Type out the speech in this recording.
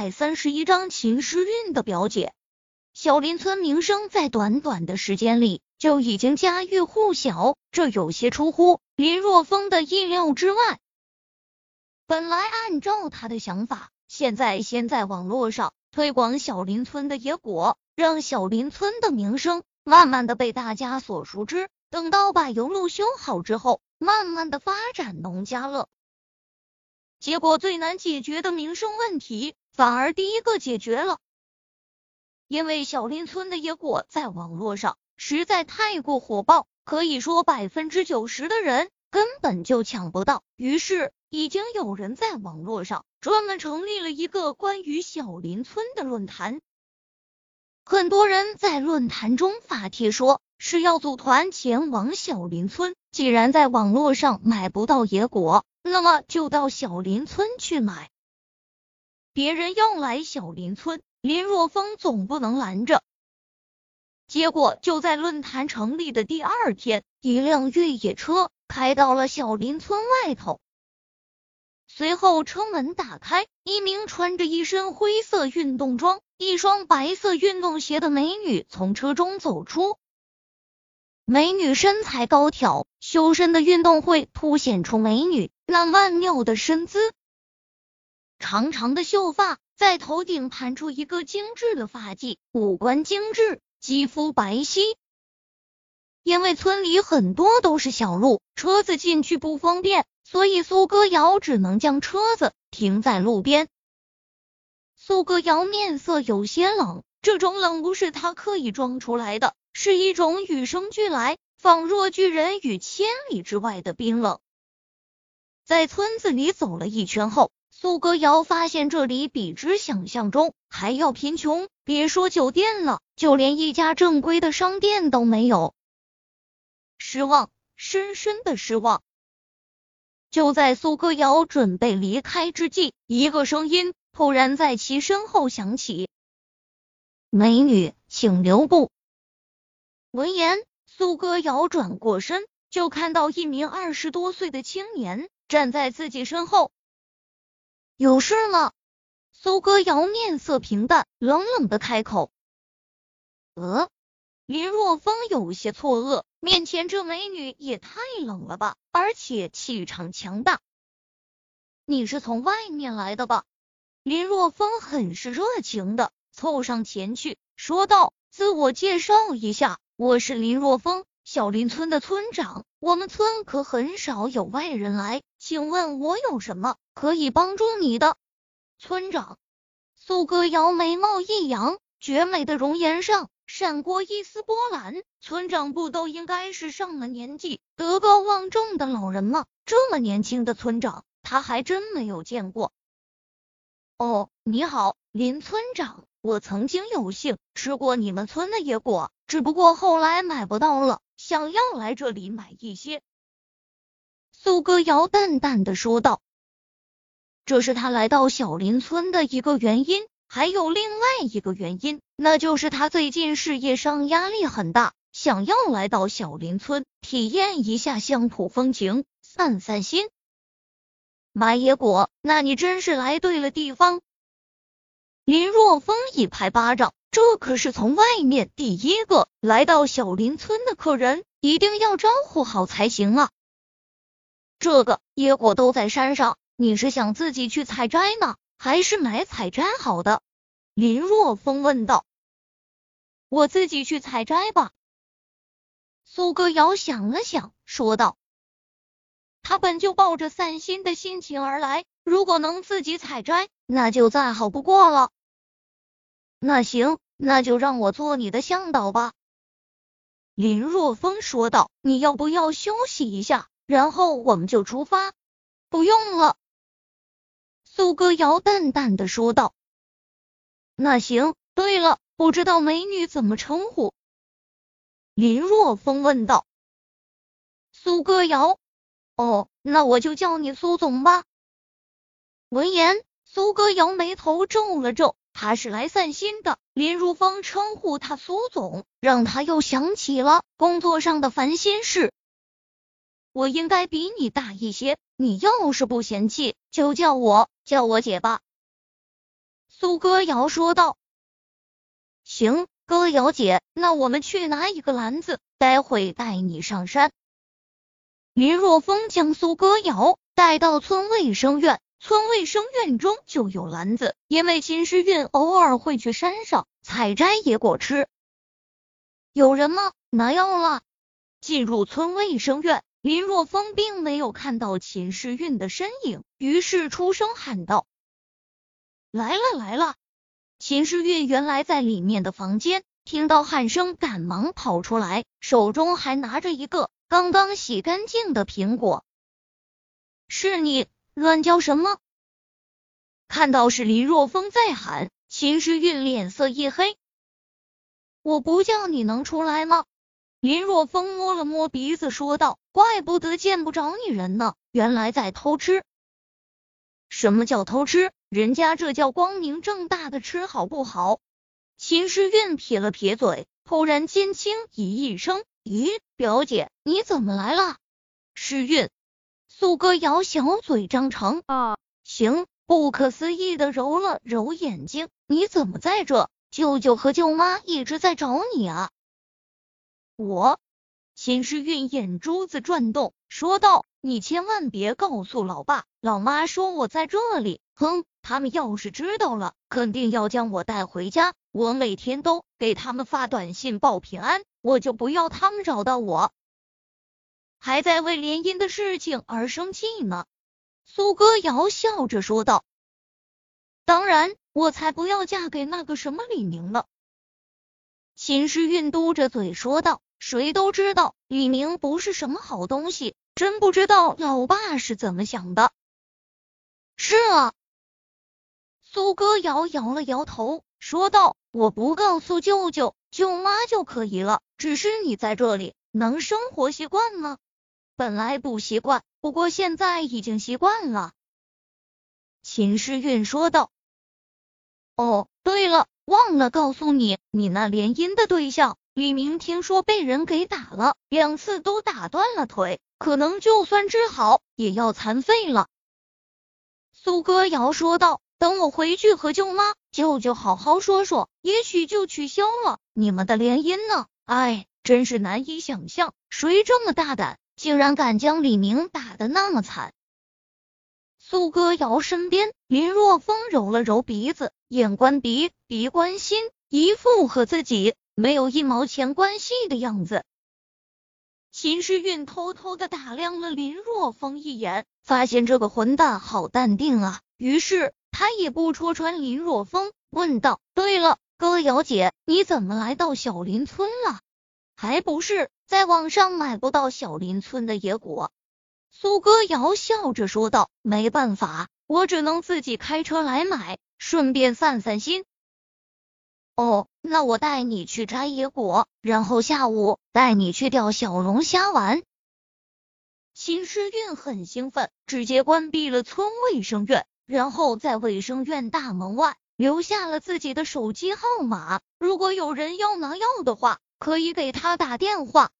百三十一章秦诗韵的表姐。小林村名声在短短的时间里就已经家喻户晓，这有些出乎林若风的意料之外。本来按照他的想法，现在先在网络上推广小林村的野果，让小林村的名声慢慢的被大家所熟知。等到把油路修好之后，慢慢的发展农家乐。结果最难解决的民生问题，反而第一个解决了。因为小林村的野果在网络上实在太过火爆，可以说百分之九十的人根本就抢不到。于是，已经有人在网络上专门成立了一个关于小林村的论坛。很多人在论坛中发帖说是要组团前往小林村，既然在网络上买不到野果。那么就到小林村去买。别人要来小林村，林若风总不能拦着。结果就在论坛成立的第二天，一辆越野车开到了小林村外头。随后车门打开，一名穿着一身灰色运动装、一双白色运动鞋的美女从车中走出。美女身材高挑，修身的运动会凸显出美女。那曼妙的身姿，长长的秀发在头顶盘出一个精致的发髻，五官精致，肌肤白皙。因为村里很多都是小路，车子进去不方便，所以苏歌瑶只能将车子停在路边。苏歌瑶面色有些冷，这种冷不是他刻意装出来的，是一种与生俱来、仿若巨人与千里之外的冰冷。在村子里走了一圈后，苏歌瑶发现这里比之想象中还要贫穷，别说酒店了，就连一家正规的商店都没有。失望，深深的失望。就在苏歌瑶准备离开之际，一个声音突然在其身后响起：“美女，请留步。”闻言，苏歌瑶转过身，就看到一名二十多岁的青年。站在自己身后，有事吗？苏歌瑶面色平淡，冷冷的开口。呃，林若风有些错愕，面前这美女也太冷了吧，而且气场强大。你是从外面来的吧？林若风很是热情的凑上前去，说道：“自我介绍一下，我是林若风。”小林村的村长，我们村可很少有外人来，请问我有什么可以帮助你的？村长苏歌瑶眉毛一扬，绝美的容颜上闪过一丝波澜。村长不都应该是上了年纪、德高望重的老人吗？这么年轻的村长，他还真没有见过。哦，你好，林村长，我曾经有幸吃过你们村的野果，只不过后来买不到了。想要来这里买一些，苏歌瑶淡淡的说道：“这是他来到小林村的一个原因，还有另外一个原因，那就是他最近事业上压力很大，想要来到小林村体验一下乡土风情，散散心。买野果，那你真是来对了地方。”林若风一拍巴掌。这可是从外面第一个来到小林村的客人，一定要招呼好才行啊！这个野果都在山上，你是想自己去采摘呢，还是买采摘好的？林若风问道。我自己去采摘吧。苏歌瑶想了想，说道：“他本就抱着散心的心情而来，如果能自己采摘，那就再好不过了。”那行，那就让我做你的向导吧。”林若风说道，“你要不要休息一下，然后我们就出发？”“不用了。”苏歌瑶淡淡的说道。“那行，对了，不知道美女怎么称呼？”林若风问道。苏歌瑶，哦，那我就叫你苏总吧。闻言，苏歌瑶眉头皱了皱。他是来散心的，林如风称呼他苏总，让他又想起了工作上的烦心事。我应该比你大一些，你要是不嫌弃，就叫我叫我姐吧。苏歌瑶说道。行，歌瑶姐，那我们去拿一个篮子，待会带你上山。林若风将苏歌瑶带到村卫生院，村卫生院中就有篮子，因为秦时运偶尔会去山上采摘野果吃。有人吗？拿药了。进入村卫生院，林若风并没有看到秦时运的身影，于是出声喊道：“来了，来了！”秦时运原来在里面的房间，听到喊声，赶忙跑出来，手中还拿着一个刚刚洗干净的苹果。是你乱叫什么？看到是林若风在喊，秦时运脸色一黑。我不叫你能出来吗？林若风摸了摸鼻子说道：“怪不得见不着你人呢，原来在偷吃。什么叫偷吃？人家这叫光明正大的吃，好不好？”秦时运撇了撇嘴，突然间轻咦一声：“咦，表姐，你怎么来了？”时运，苏哥咬小嘴张长啊，行，不可思议的揉了揉眼睛：“你怎么在这？”舅舅和舅妈一直在找你啊！我，秦诗韵眼珠子转动，说道：“你千万别告诉老爸、老妈说我在这里。哼，他们要是知道了，肯定要将我带回家。我每天都给他们发短信报平安，我就不要他们找到我。还在为联姻的事情而生气呢。”苏歌瑶笑着说道：“当然。”我才不要嫁给那个什么李明呢！秦时运嘟着嘴说道：“谁都知道李明不是什么好东西，真不知道老爸是怎么想的。”是啊，苏歌瑶摇了摇头说道：“我不告诉舅舅舅妈就可以了，只是你在这里能生活习惯吗？本来不习惯，不过现在已经习惯了。”秦时运说道。哦，对了，忘了告诉你，你那联姻的对象李明，听说被人给打了，两次都打断了腿，可能就算治好，也要残废了。苏歌瑶说道：“等我回去和舅妈、舅舅好好说说，也许就取消了你们的联姻呢。”哎，真是难以想象，谁这么大胆，竟然敢将李明打得那么惨。苏歌瑶身边，林若风揉了揉鼻子，眼观鼻，鼻观心，一副和自己没有一毛钱关系的样子。秦时运偷偷的打量了林若风一眼，发现这个混蛋好淡定啊，于是他也不戳穿林若风，问道：“对了，歌瑶姐，你怎么来到小林村了？还不是在网上买不到小林村的野果？”苏哥瑶笑着说道：“没办法，我只能自己开车来买，顺便散散心。”哦，那我带你去摘野果，然后下午带你去钓小龙虾玩。秦时运很兴奋，直接关闭了村卫生院，然后在卫生院大门外留下了自己的手机号码，如果有人要拿药的话，可以给他打电话。